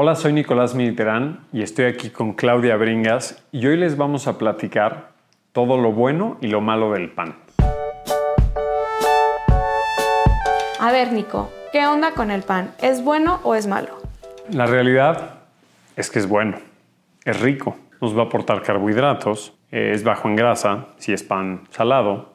Hola, soy Nicolás Militerán y estoy aquí con Claudia Bringas y hoy les vamos a platicar todo lo bueno y lo malo del pan. A ver, Nico, ¿qué onda con el pan? ¿Es bueno o es malo? La realidad es que es bueno, es rico, nos va a aportar carbohidratos, es bajo en grasa, si es pan salado,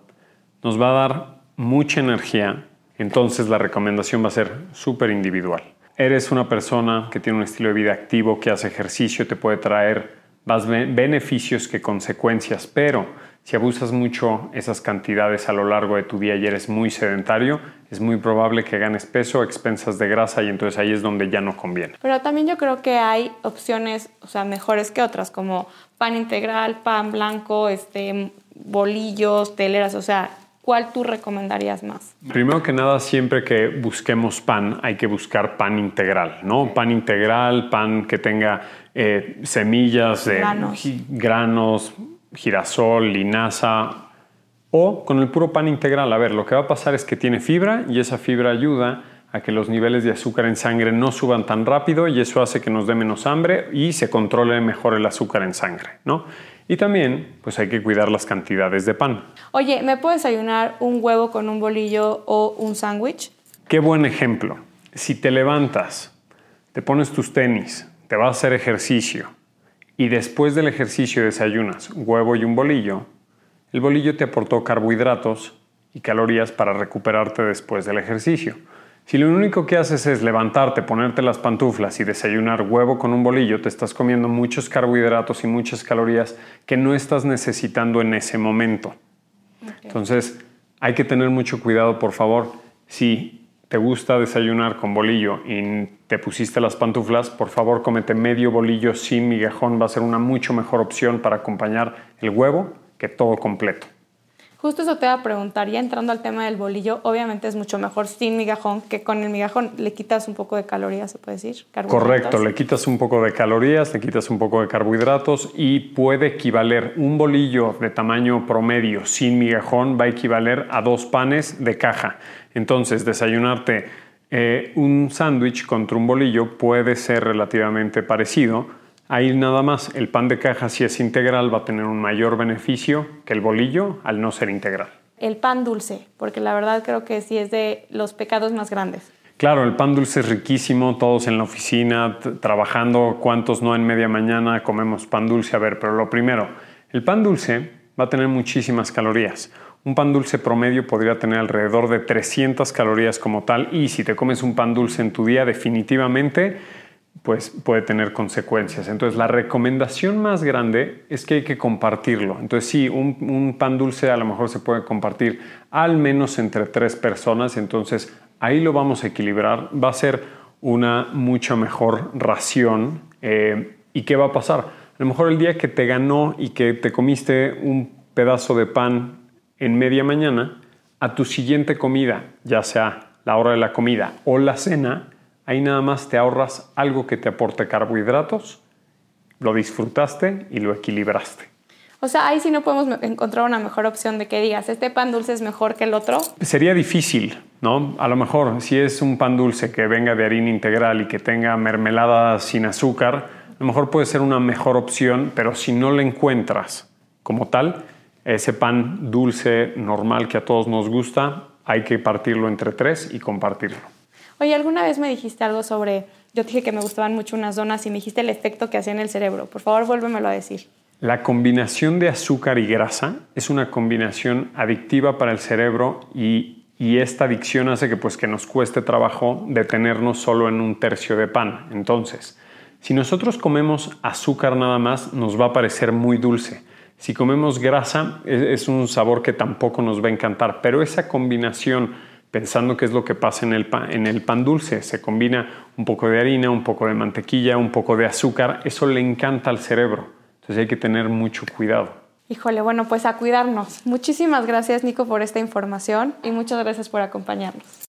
nos va a dar mucha energía, entonces la recomendación va a ser súper individual eres una persona que tiene un estilo de vida activo, que hace ejercicio, te puede traer más beneficios que consecuencias, pero si abusas mucho esas cantidades a lo largo de tu día y eres muy sedentario, es muy probable que ganes peso expensas de grasa y entonces ahí es donde ya no conviene. Pero también yo creo que hay opciones, o sea, mejores que otras, como pan integral, pan blanco, este, bolillos, teleras, o sea, ¿cuál tú recomendarías más? Primero que nada, siempre que busquemos pan, hay que buscar pan integral, ¿no? Pan integral, pan que tenga eh, semillas de granos. girasol, linaza, o con el puro pan integral. A ver, lo que va a pasar es que tiene fibra y esa fibra ayuda a que los niveles de azúcar en sangre no suban tan rápido y eso hace que nos dé menos hambre y se controle mejor el azúcar en sangre, ¿no? Y también, pues hay que cuidar las cantidades de pan. Oye, ¿me puedes desayunar un huevo con un bolillo o un sándwich? Qué buen ejemplo. Si te levantas, te pones tus tenis, te vas a hacer ejercicio y después del ejercicio desayunas huevo y un bolillo, el bolillo te aportó carbohidratos y calorías para recuperarte después del ejercicio. Si lo único que haces es levantarte, ponerte las pantuflas y desayunar huevo con un bolillo, te estás comiendo muchos carbohidratos y muchas calorías que no estás necesitando en ese momento. Entonces, hay que tener mucho cuidado, por favor. Si te gusta desayunar con bolillo y te pusiste las pantuflas, por favor, comete medio bolillo sin migajón. Va a ser una mucho mejor opción para acompañar el huevo que todo completo. Justo eso te iba a preguntar, ya entrando al tema del bolillo, obviamente es mucho mejor sin migajón que con el migajón. Le quitas un poco de calorías, se puede decir. Correcto, le quitas un poco de calorías, le quitas un poco de carbohidratos y puede equivaler un bolillo de tamaño promedio sin migajón va a equivaler a dos panes de caja. Entonces, desayunarte eh, un sándwich contra un bolillo puede ser relativamente parecido Ahí nada más, el pan de caja si es integral va a tener un mayor beneficio que el bolillo al no ser integral. El pan dulce, porque la verdad creo que sí es de los pecados más grandes. Claro, el pan dulce es riquísimo, todos en la oficina, trabajando, cuántos no en media mañana comemos pan dulce. A ver, pero lo primero, el pan dulce va a tener muchísimas calorías. Un pan dulce promedio podría tener alrededor de 300 calorías como tal y si te comes un pan dulce en tu día definitivamente pues puede tener consecuencias. Entonces la recomendación más grande es que hay que compartirlo. Entonces sí, un, pan dulce a lo mejor se puede compartir al menos entre tres personas, entonces ahí lo vamos a equilibrar. Va a ser una mucha mejor ración. Eh, ¿Y qué va a pasar? A lo mejor el día que te ganó y que te comiste un pedazo de pan en media mañana, a tu siguiente comida, ya sea la hora de la comida o la cena, Ahí nada más te ahorras algo que te aporte carbohidratos, lo disfrutaste y lo equilibraste. O sea, ahí sí no podemos encontrar una mejor opción de que digas, este pan dulce es mejor que el otro. Sería difícil, ¿no? A lo mejor, si es un pan dulce que venga de harina integral y que tenga mermelada sin azúcar, a lo mejor puede ser una mejor opción, pero si no le encuentras como tal, ese pan dulce normal que a todos nos gusta, hay que partirlo entre tres y compartirlo. Oye, alguna vez me dijiste algo sobre, yo dije que me gustaban mucho unas donas y me dijiste el efecto que hacía en el cerebro. Por favor, vuélvemelo a decir. La combinación de azúcar y grasa es una combinación adictiva para el cerebro y, esta adicción hace que, pues, que nos cueste trabajo detenernos solo en un tercio de pan. Entonces, si nosotros comemos azúcar nada más, nos va a parecer muy dulce. Si comemos grasa, es un sabor que tampoco nos va a encantar, pero esa combinación pensando qué es lo que pasa en el, pan, en el pan dulce. Se combina un poco de harina, un poco de mantequilla, un poco de azúcar. Eso le encanta al cerebro. Entonces hay que tener mucho cuidado. Híjole, bueno, pues a cuidarnos. Muchísimas gracias Nico por esta información y muchas gracias por acompañarnos.